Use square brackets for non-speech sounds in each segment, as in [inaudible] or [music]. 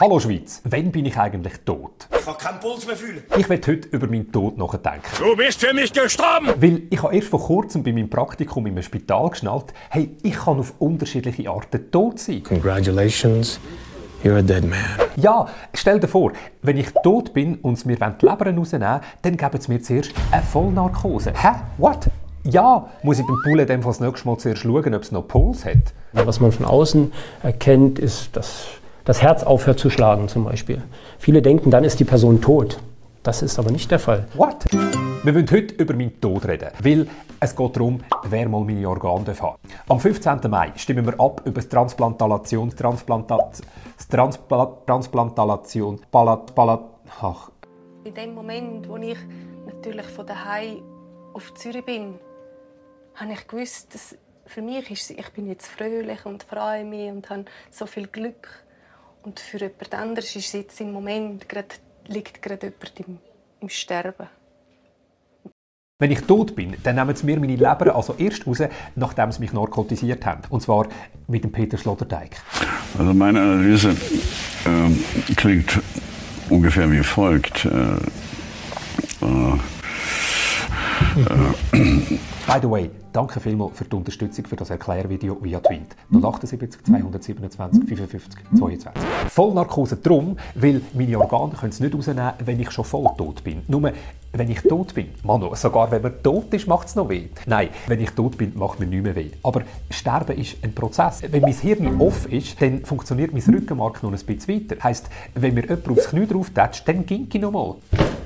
Hallo Schweiz, wann bin ich eigentlich tot? Ich kann keinen Puls mehr fühlen. Ich werde heute über meinen Tod nachdenken. Du bist für mich gestorben! Weil ich habe erst vor kurzem bei meinem Praktikum im Spital geschnallt, hey, ich kann auf unterschiedliche Arten tot sein. Congratulations, you're a dead man. Ja, stell dir vor, wenn ich tot bin und sie mir die Leber rausnehmen dann geben sie mir zuerst eine Vollnarkose. Hä? What? Ja, muss ich beim Pool in dem Fall das nächste Mal zuerst schauen, ob es noch Puls hat. Was man von außen erkennt, ist, dass das Herz aufhört zu schlagen zum Beispiel. Viele denken, dann ist die Person tot. Das ist aber nicht der Fall. What? Wir wollen heute über meinen Tod reden, weil es geht darum, wer mal meine Organe darf haben Am 15. Mai stimmen wir ab über das Transplantation, Transplantat, das Transpla Transplantation, Palat, Palat, ach. In dem Moment, wo ich natürlich von daheim auf Zürich bin, habe ich gewusst, dass für mich ist ich bin jetzt fröhlich und freue mich und habe so viel Glück. Und für jemand anderes ist es jetzt im Moment gerade, liegt gerade jemand im, im Sterben. Wenn ich tot bin, dann nehmen sie mir meine Leber also erst raus, nachdem sie mich narkotisiert haben. Und zwar mit dem Peter Sloterdijk. Also meine Analyse ähm, klingt ungefähr wie folgt. Äh, äh, By the way, danke vielmals für die Unterstützung für das Erklärvideo via Tweet. 078 227 55 22. Vollnarkose drum, weil meine Organe können es nicht rausnehmen, wenn ich schon voll tot bin. Nur wenn ich tot bin, Manu, sogar wenn man tot ist, macht es noch weh. Nein, wenn ich tot bin, macht mir nicht mehr weh. Aber Sterben ist ein Prozess. Wenn mein Hirn off ist, dann funktioniert mein Rückenmark noch ein bisschen weiter. Heißt, wenn mir jemand aufs Knie drauf tätscht, dann ging ich noch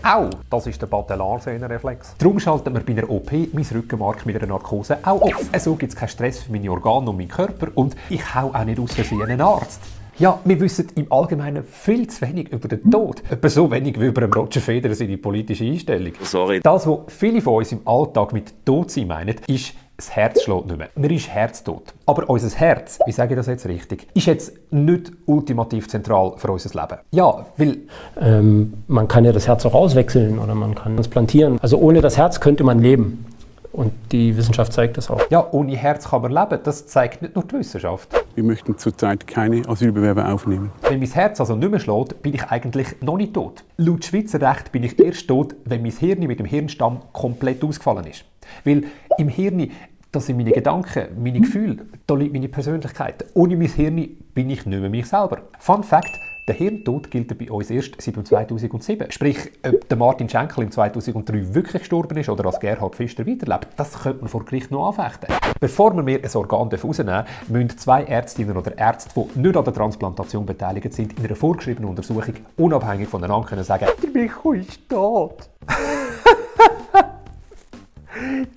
mal. Au, das ist der Batellarsehnenreflex. Darum schaltet man bei einer OP mein Rückenmark mit einer Narkose auch auf. So gibt es keinen Stress für meine Organe und meinen Körper und ich hau auch nicht aus Versehen einen Arzt. Ja, wir wissen im Allgemeinen viel zu wenig über den Tod. Etwa so wenig wie über Roger Federer seine politische Einstellung. Sorry. Das, was viele von uns im Alltag mit Tod sein meinen, ist, das Herz schlägt nicht mehr. Man ist herztot. Aber unser Herz, wie sage ich das jetzt richtig, ist jetzt nicht ultimativ zentral für unser Leben. Ja, weil Ähm, man kann ja das Herz auch auswechseln oder man kann transplantieren. Also ohne das Herz könnte man leben. Und die Wissenschaft zeigt das auch. ja, ohne Herz kann man leben. Das zeigt nicht nur die Wissenschaft. Wir möchten zurzeit keine Asylbewerber aufnehmen. Wenn mein Herz also nicht mehr schlägt, bin ich eigentlich noch nicht tot. Laut Schweizer Recht bin ich erst tot, wenn mein Hirn mit dem Hirnstamm komplett ausgefallen ist. Weil im Hirn, das sind meine Gedanken, meine Gefühle, da liegt meine Persönlichkeit. Ohne mein Hirn bin ich nicht mehr mich selber. Fun Fact, der Hirntod gilt bei uns erst seit dem 2007. Sprich, ob der Martin Schenkel im 2003 wirklich gestorben ist oder als Gerhard Pfister weiterlebt, das könnte man vor Gericht noch anfechten. Bevor wir mir ein Organ rausnehmen dürfen, müssen zwei Ärztinnen oder Ärzte, die nicht an der Transplantation beteiligt sind, in einer vorgeschriebenen Untersuchung unabhängig voneinander können sagen, der Micho ist tot. [laughs]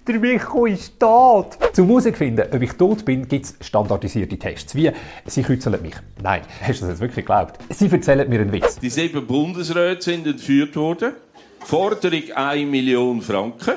Der Micho ist tot. Zum herauszufinden, ob ich tot bin, gibt es standardisierte Tests. Wie, sie kützeln mich. Nein, [laughs] hast du das jetzt wirklich geglaubt? Sie erzählen mir einen Witz. Die sieben Bundesräte sind entführt worden. Forderung 1 Million Franken.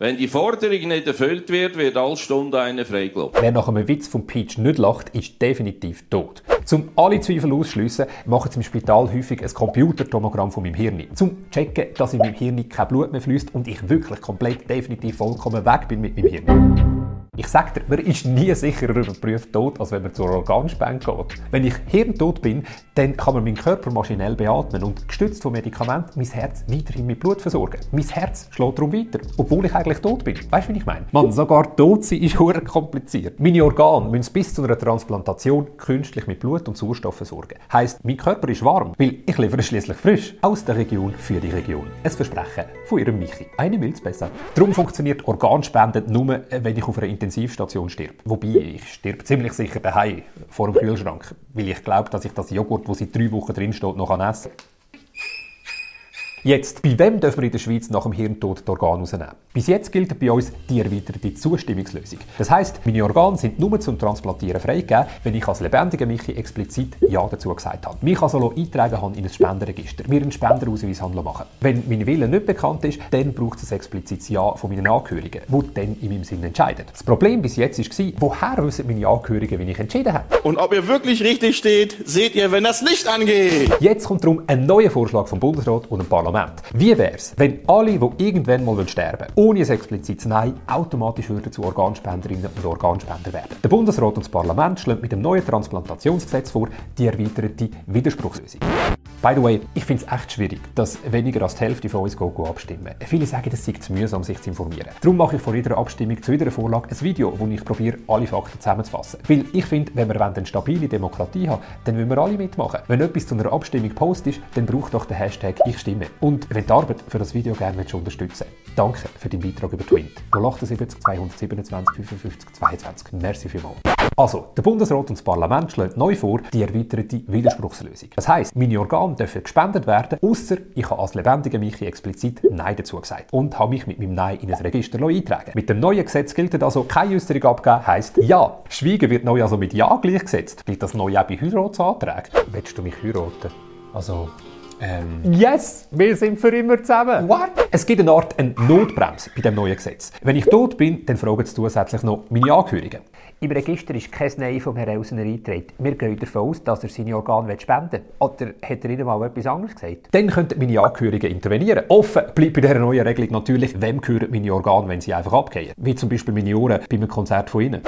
Wenn die Forderung nicht erfüllt wird, wird alle Stunde eine freigelassen. Wer nach einem Witz von Peach nicht lacht, ist definitiv tot. Zum alle Zweifel ausschliessen, machen sie im Spital häufig ein Computertomogramm von meinem Hirn. Zum checken, dass in meinem Hirn kein Blut mehr fließt und ich wirklich komplett definitiv vollkommen weg bin mit meinem Hirn. Ich sag dir, man ist nie sicherer überprüft tot, als wenn man zur Organspende geht. Wenn ich hirntot bin, dann kann man meinen Körper maschinell beatmen und gestützt von Medikamenten mein Herz weiterhin mit Blut versorgen. Mein Herz schlägt darum weiter, obwohl ich eigentlich tot bin. Weißt du, wie ich meine? Man, sogar tot sein ist hure kompliziert. Meine Organe müssen bis zu einer Transplantation künstlich mit Blut und Sauerstoff versorgen. Heißt, mein Körper ist warm, weil ich liefere schließlich frisch aus der Region für die Region. Ein Versprechen von ihrem Michi. Eine Milz besser. Darum funktioniert Organspende nur, äh, wenn ich auf einer Intensivstation stirb. Wobei, ich stirb ziemlich sicher daheim vor dem Kühlschrank, weil ich glaube, dass ich das Joghurt, wo seit drei Wochen drin steht, noch essen kann. Jetzt, bei wem dürfen wir in der Schweiz nach dem Hirntod die Organe rausnehmen? Bis jetzt gilt bei uns die erweiterte Zustimmungslösung. Das heisst, meine Organe sind nur zum Transplantieren freigegeben, wenn ich als lebendiger Michi explizit Ja dazu gesagt habe. Mich also eintragen habe in ein Spendenregister, mir einen Spenderausweis machen. Wenn mein Wille nicht bekannt ist, dann braucht es ein explizites Ja von meinen Angehörigen, die dann in meinem Sinn entscheiden. Das Problem bis jetzt war, woher wissen meine Angehörigen, wie ich entschieden habe? Und ob ihr wirklich richtig steht, seht ihr, wenn das Licht angeht. Jetzt kommt darum ein neuer Vorschlag vom Bundesrat und dem Parlament Parlament. Wie wäre es, wenn alle, die irgendwann mal sterben wollen, ohne ein explizites Nein, automatisch würden zu Organspenderinnen und Organspender werden? Der Bundesrat und das Parlament schlagen mit dem neuen Transplantationsgesetz vor die erweiterte Widerspruchslösung. By the way, ich finde es echt schwierig, dass weniger als die Hälfte von uns go, abstimmen. Viele sagen, es sei zu mühsam, sich zu informieren. Darum mache ich vor jeder Abstimmung zu jeder Vorlage ein Video, wo ich probiere, alle Fakten zusammenzufassen. Weil ich finde, wenn wir eine stabile Demokratie haben dann wollen wir alle mitmachen. Wenn etwas zu einer Abstimmung post ist, dann braucht doch den Hashtag Ich stimme. Und wenn die Arbeit für das Video gerne unterstützen danke für deinen Beitrag über Twint. 078 227 55 22. Merci vielmals. Also, der Bundesrat und das Parlament schlagen neu vor die erweiterte Widerspruchslösung. Das heisst, meine Organe dürfen gespendet werden, außer ich habe als lebendiger Michi explizit Nein dazu gesagt und habe mich mit meinem Nein in ein Register eintragen. Mit dem neuen Gesetz gilt also keine Äußerung abgeben, heisst Ja. Schweigen wird neu also mit Ja gleichgesetzt. Gilt das neu auch bei Heiratsanträgen? Willst du mich heiraten? Also, ähm. Yes, wir sind für immer zusammen. What? Es gibt eine Art eine Notbremse bei dem neuen Gesetz. Wenn ich tot bin, dann fragen sie zusätzlich noch meine Angehörigen. Im Register ist kein Nein vom Herrn Elsener eingetragen. Wir gehen davon aus, dass er seine Organe spenden will. Oder hat er Ihnen mal etwas anderes gesagt? Dann könnten meine Angehörigen intervenieren. Offen bleibt bei dieser neuen Regelung natürlich, wem gehören meine Organe, wenn sie einfach abgehen. Wie zum Beispiel meine Ohren bei einem Konzert von Ihnen.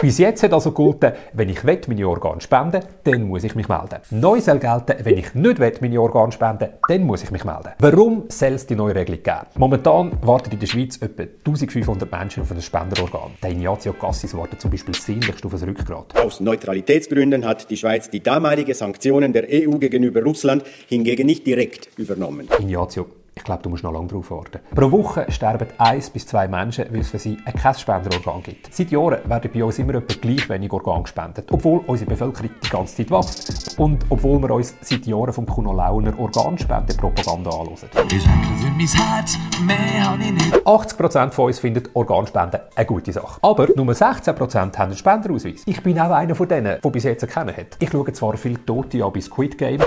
Bis jetzt hat also gelten, wenn ich meine Organe spenden dann muss ich mich melden. Neu soll gelten, wenn ich nicht meine Organe spenden dann muss ich mich melden. Warum soll es die neue Regelung geben? Momentan warten in der Schweiz etwa 1500 Menschen auf ein Spenderorgan. Der Ignazio Cassis wartet zum Beispiel sehnlichst auf ein Rückgrat. Aus Neutralitätsgründen hat die Schweiz die damalige Sanktionen der EU gegenüber Russland hingegen nicht direkt übernommen. Ignazio, glaube, du musst noch lange darauf warten. Pro Woche sterben eins bis zwei Menschen, weil es für sie kein Spenderorgan gibt. Seit Jahren werden bei uns immer etwa gleich wenig Organe gespendet, obwohl unsere Bevölkerung die ganze Zeit wächst. Und obwohl wir uns seit Jahren vom Kuno Launer Organspendepropaganda anhören. Ich schenke für mein Herz, mehr habe ich nicht. 80% von uns finden Organspenden eine gute Sache. Aber nur 16% haben einen Spenderausweis. Ich bin auch einer von denen, der bis jetzt kennen hat. Ich schaue zwar viel Tote an bei Squid Game.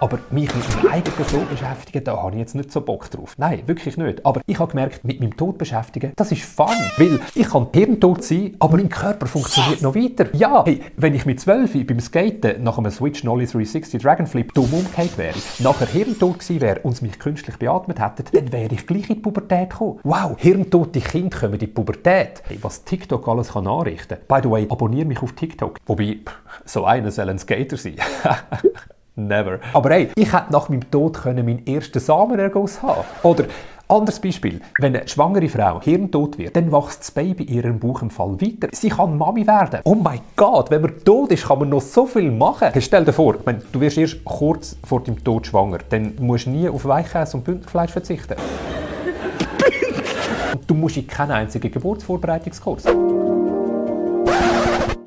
Aber mich mit meinem eigenen Tod beschäftigen, da habe ich jetzt nicht so Bock drauf. Nein, wirklich nicht. Aber ich habe gemerkt, mit meinem Tod beschäftigen, das ist fun. Weil ich kann hirntot sein, aber mein Körper funktioniert noch weiter. Ja, hey, wenn ich mit 12 beim Skaten nach einem Switch Nolly 360 Dragonflip dumm umgekehrt wäre, nachher hirntot gewesen wäre und es mich künstlich beatmet hätte, dann wäre ich gleich in die Pubertät gekommen. Wow, hirntote Kinder kommen in die Pubertät. Hey, was TikTok alles kann anrichten. By the way, abonniere mich auf TikTok. Wobei, so einer soll ein Skater sein. [laughs] Never. Aber hey, ich hätte nach meinem Tod können meinen ersten Samenerguss haben. Oder anderes Beispiel, wenn eine schwangere Frau hirntot wird, dann wächst das Baby in ihrem Bauch im Fall weiter. Sie kann Mami werden. Oh mein Gott, wenn man tot ist, kann man noch so viel machen. Hey, stell dir vor, wenn du wirst erst kurz vor dem Tod schwanger, dann musst du nie auf Weichkäse und Bündnerfleisch verzichten. [laughs] du musst in keinen einzigen Geburtsvorbereitungskurs.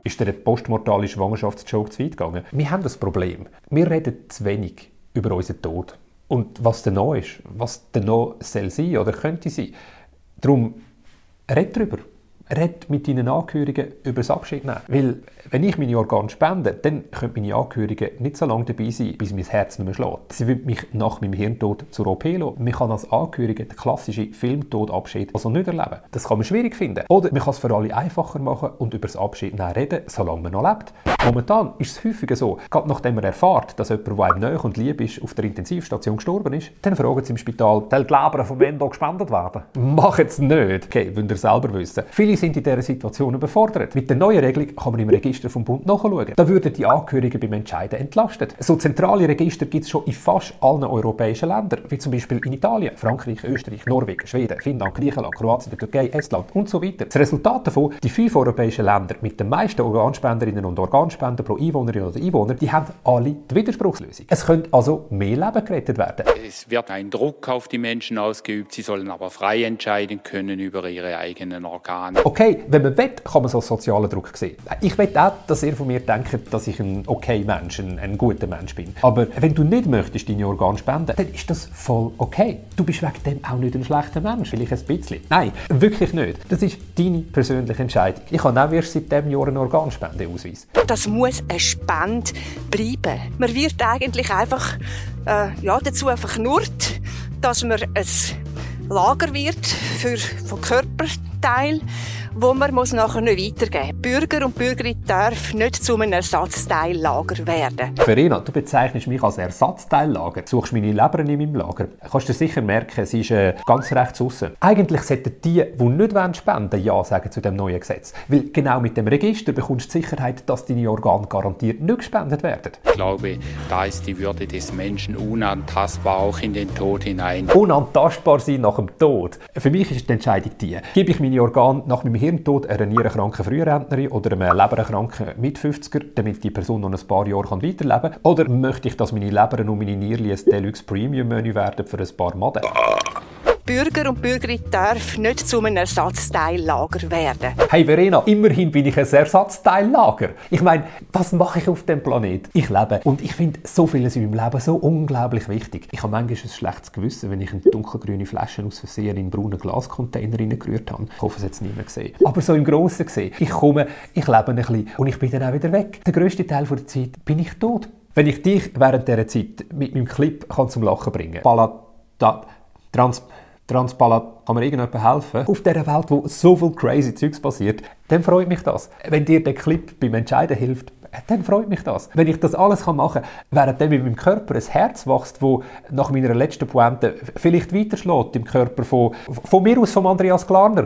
Ist der postmortale Schwangerschaftsjoke zu weit gegangen? Wir haben das Problem. Wir reden zu wenig über unseren Tod. Und was denn noch ist, was denn noch soll sein oder könnte sein. Darum, red darüber. Red mit deinen Angehörigen über das Abschied nehmen. Weil, wenn ich meine Organe spende, dann können meine Angehörigen nicht so lange dabei sein, bis mein Herz nicht mehr schlägt. Sie wollen mich nach meinem Hirntod zur OP lassen. Man kann als Angehörige den klassischen Filmtodabschied also nicht erleben. Das kann man schwierig finden. Oder man kann es für alle einfacher machen und über das Abschied reden, solange man noch lebt. Momentan ist es häufiger so, gerade nachdem man erfährt, dass jemand, der einem nahe und lieb ist, auf der Intensivstation gestorben ist, dann fragen sie im Spital, «Soll die Leber vom Endo gespendet werden?» Mach jetzt nicht! Okay, wollt ihr selber wissen. Viele sind in dieser Situation überfordert. Mit der neuen Regelung kann man im Register vom Bund nachschauen. Da würden die Angehörigen beim Entscheiden entlastet. So zentrale Register gibt es schon in fast allen europäischen Ländern, wie zum Beispiel in Italien, Frankreich, Österreich, Norwegen, Schweden, Finnland, Griechenland, Kroatien, der Türkei, Estland und so weiter. Das Resultat davon, die fünf europäischen Länder mit den meisten Organspenderinnen und Organspender pro Einwohnerin oder Einwohner, die haben alle die Widerspruchslösung. Es könnte also mehr Leben gerettet werden. Es wird ein Druck auf die Menschen ausgeübt, sie sollen aber frei entscheiden können über ihre eigenen Organe. Okay, wenn man will, kann man so sozialen Druck sehen. Ich will auch, dass ihr von mir denkt, dass ich ein okay Mensch, ein, ein guter Mensch bin. Aber wenn du nicht möchtest deine Organe spenden, dann ist das voll okay. Du bist wegen dem auch nicht ein schlechter Mensch, vielleicht ein bisschen. Nein, wirklich nicht. Das ist deine persönliche Entscheidung. Ich habe auch erst seit diesem Jahr einen Organspendeausweis. Das muss eine Spende bleiben. Man wird eigentlich einfach äh, ja, dazu verknurrt, dass man ein Lager wird für, von Körperteilen wo man muss nachher nicht weitergeben muss. Bürger und Bürgerinnen dürfen nicht zu einem Ersatzteillager werden. Verena, du bezeichnest mich als Ersatzteillager. Du suchst meine Leber in meinem Lager. Kannst du sicher merken, sie ist äh, ganz rechts aussen. Eigentlich sollten die, die nicht spenden wollen, Ja sagen zu dem neuen Gesetz. Weil genau mit dem Register bekommst du die Sicherheit, dass deine Organe garantiert nicht gespendet werden. Ich glaube, da ist die Würde des Menschen unantastbar auch in den Tod hinein. Unantastbar sein nach dem Tod. Für mich ist die Entscheidung die, gebe ich meine Organe nach meinem Hirntod einer nierenkranken Frührentnerin oder einem leberkranken Mit-50er, damit die Person noch ein paar Jahre weiterleben kann? Oder möchte ich, dass meine Leber und meine Nierli ein Deluxe Premium Menü werden für ein paar Maden? Bürger und Bürgerinnen dürfen nicht zu einem Ersatzteillager werden. Hey Verena, immerhin bin ich ein Ersatzteillager. Ich meine, was mache ich auf dem Planet? Ich lebe und ich finde so vieles in meinem Leben so unglaublich wichtig. Ich habe manchmal ein schlechtes Gewissen, wenn ich eine dunkelgrüne Flasche aus Versehen in einen braunen Glascontainer reingerührt habe. Ich hoffe, es hat es niemand gesehen. Aber so im Grossen gesehen, ich komme, ich lebe ein bisschen und ich bin dann auch wieder weg. Der grösste Teil der Zeit bin ich tot. Wenn ich dich während dieser Zeit mit meinem Clip kann zum Lachen bringen kann, Trans Transpalat, kann mir irgendjemand helfen? Auf dieser Welt, wo so viel crazy Zeugs passiert, dann freut mich das. Wenn dir der Clip beim Entscheiden hilft, dann freut mich das. Wenn ich das alles machen kann, während dann in meinem Körper ein Herz wächst, wo nach meiner letzten Pointe vielleicht weiterschlägt im Körper von, von mir aus, von Andreas Klarner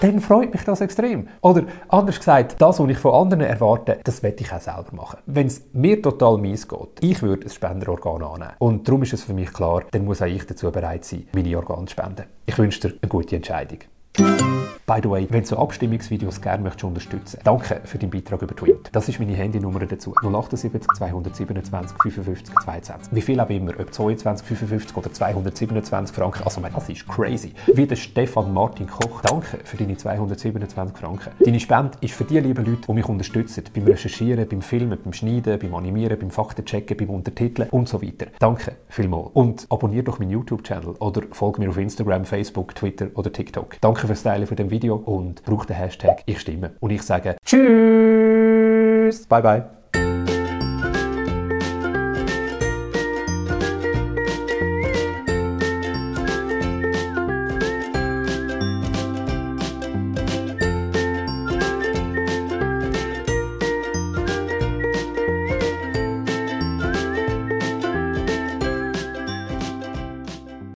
dann freut mich das extrem. Oder anders gesagt, das, was ich von anderen erwarte, das werde ich auch selber machen. Wenn es mir total mies geht, ich würde ein Spenderorgan annehmen. Und darum ist es für mich klar, dann muss auch ich dazu bereit sein, meine Organe zu spenden. Ich wünsche dir eine gute Entscheidung. By the way, wenn du so Abstimmungsvideos gerne möchtest unterstützen danke für deinen Beitrag über Tweet. Das ist meine Handynummer dazu. 078 227 55 22. Wie viel auch immer, ob 22, 55 oder 227 Franken. Also, das ist crazy. Wie der Stefan Martin Koch. Danke für deine 227 Franken. Deine Spende ist für die lieben Leute, die mich unterstützen. Beim Recherchieren, beim Filmen, beim Schneiden, beim Animieren, beim Faktenchecken, beim Untertiteln und so weiter. Danke vielmals. Und abonniere doch meinen YouTube-Channel oder folge mir auf Instagram, Facebook, Twitter oder TikTok. Danke fürs Teilen von dem Video und brauche den Hashtag Ich stimme. Und ich sage Tschüss! Bye bye!